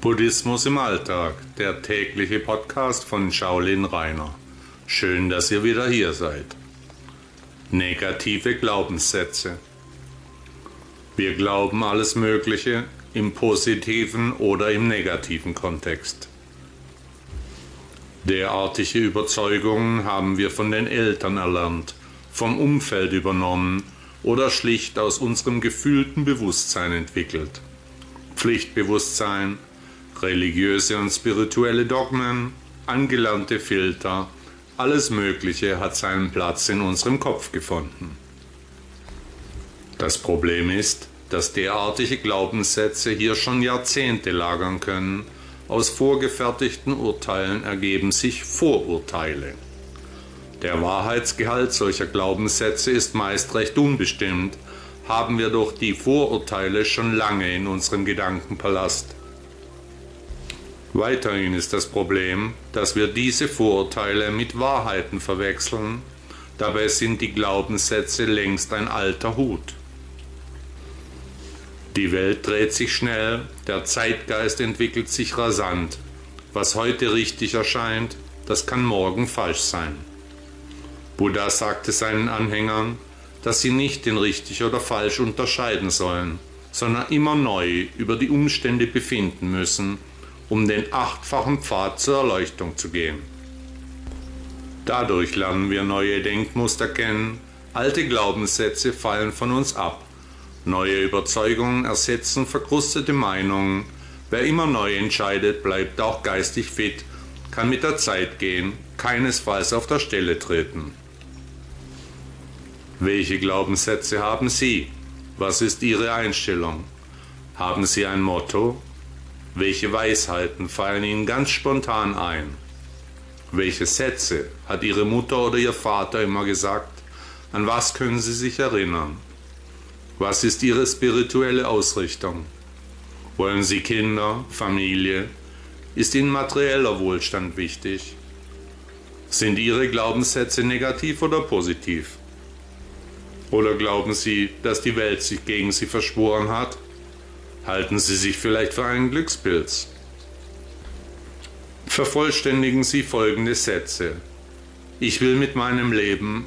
Buddhismus im Alltag, der tägliche Podcast von Shaolin Rainer. Schön, dass ihr wieder hier seid. Negative Glaubenssätze. Wir glauben alles Mögliche im positiven oder im negativen Kontext. Derartige Überzeugungen haben wir von den Eltern erlernt, vom Umfeld übernommen oder schlicht aus unserem gefühlten Bewusstsein entwickelt. Pflichtbewusstsein, religiöse und spirituelle Dogmen, angelernte Filter, alles Mögliche hat seinen Platz in unserem Kopf gefunden. Das Problem ist, dass derartige Glaubenssätze hier schon Jahrzehnte lagern können aus vorgefertigten Urteilen ergeben sich Vorurteile. Der Wahrheitsgehalt solcher Glaubenssätze ist meist recht unbestimmt, haben wir doch die Vorurteile schon lange in unserem Gedankenpalast. Weiterhin ist das Problem, dass wir diese Vorurteile mit Wahrheiten verwechseln, dabei sind die Glaubenssätze längst ein alter Hut. Die Welt dreht sich schnell, der Zeitgeist entwickelt sich rasant. Was heute richtig erscheint, das kann morgen falsch sein. Buddha sagte seinen Anhängern, dass sie nicht in richtig oder falsch unterscheiden sollen, sondern immer neu über die Umstände befinden müssen, um den achtfachen Pfad zur Erleuchtung zu gehen. Dadurch lernen wir neue Denkmuster kennen, alte Glaubenssätze fallen von uns ab Neue Überzeugungen ersetzen verkrustete Meinungen. Wer immer neu entscheidet, bleibt auch geistig fit, kann mit der Zeit gehen, keinesfalls auf der Stelle treten. Welche Glaubenssätze haben Sie? Was ist Ihre Einstellung? Haben Sie ein Motto? Welche Weisheiten fallen Ihnen ganz spontan ein? Welche Sätze hat Ihre Mutter oder Ihr Vater immer gesagt? An was können Sie sich erinnern? Was ist Ihre spirituelle Ausrichtung? Wollen Sie Kinder, Familie? Ist Ihnen materieller Wohlstand wichtig? Sind Ihre Glaubenssätze negativ oder positiv? Oder glauben Sie, dass die Welt sich gegen Sie verschworen hat? Halten Sie sich vielleicht für einen Glückspilz? Vervollständigen Sie folgende Sätze. Ich will mit meinem Leben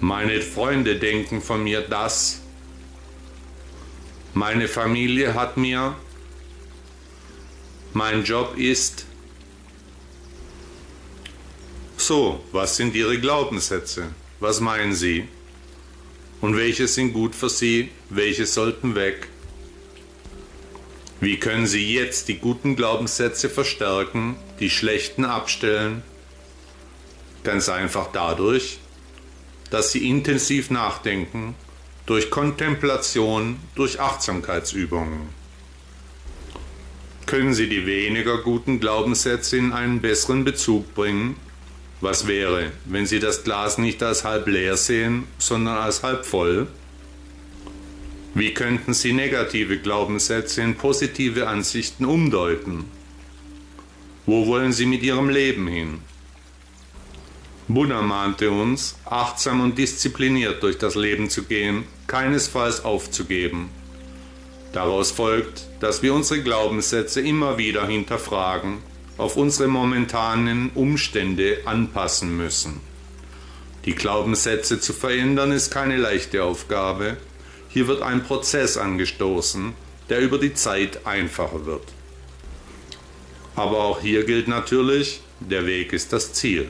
meine Freunde denken von mir das. Meine Familie hat mir. Mein Job ist. So, was sind Ihre Glaubenssätze? Was meinen Sie? Und welche sind gut für Sie? Welche sollten weg? Wie können Sie jetzt die guten Glaubenssätze verstärken, die schlechten abstellen? Ganz einfach dadurch, dass sie intensiv nachdenken, durch Kontemplation, durch Achtsamkeitsübungen. Können Sie die weniger guten Glaubenssätze in einen besseren Bezug bringen? Was wäre, wenn Sie das Glas nicht als halb leer sehen, sondern als halb voll? Wie könnten Sie negative Glaubenssätze in positive Ansichten umdeuten? Wo wollen Sie mit Ihrem Leben hin? Buddha mahnte uns, achtsam und diszipliniert durch das Leben zu gehen, keinesfalls aufzugeben. Daraus folgt, dass wir unsere Glaubenssätze immer wieder hinterfragen, auf unsere momentanen Umstände anpassen müssen. Die Glaubenssätze zu verändern ist keine leichte Aufgabe. Hier wird ein Prozess angestoßen, der über die Zeit einfacher wird. Aber auch hier gilt natürlich, der Weg ist das Ziel.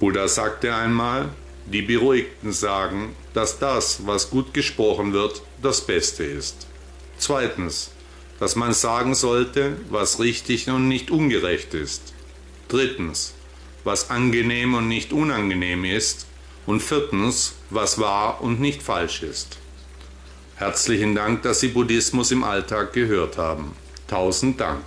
Buddha sagte einmal, die Beruhigten sagen, dass das, was gut gesprochen wird, das Beste ist. Zweitens, dass man sagen sollte, was richtig und nicht ungerecht ist. Drittens, was angenehm und nicht unangenehm ist. Und viertens, was wahr und nicht falsch ist. Herzlichen Dank, dass Sie Buddhismus im Alltag gehört haben. Tausend Dank.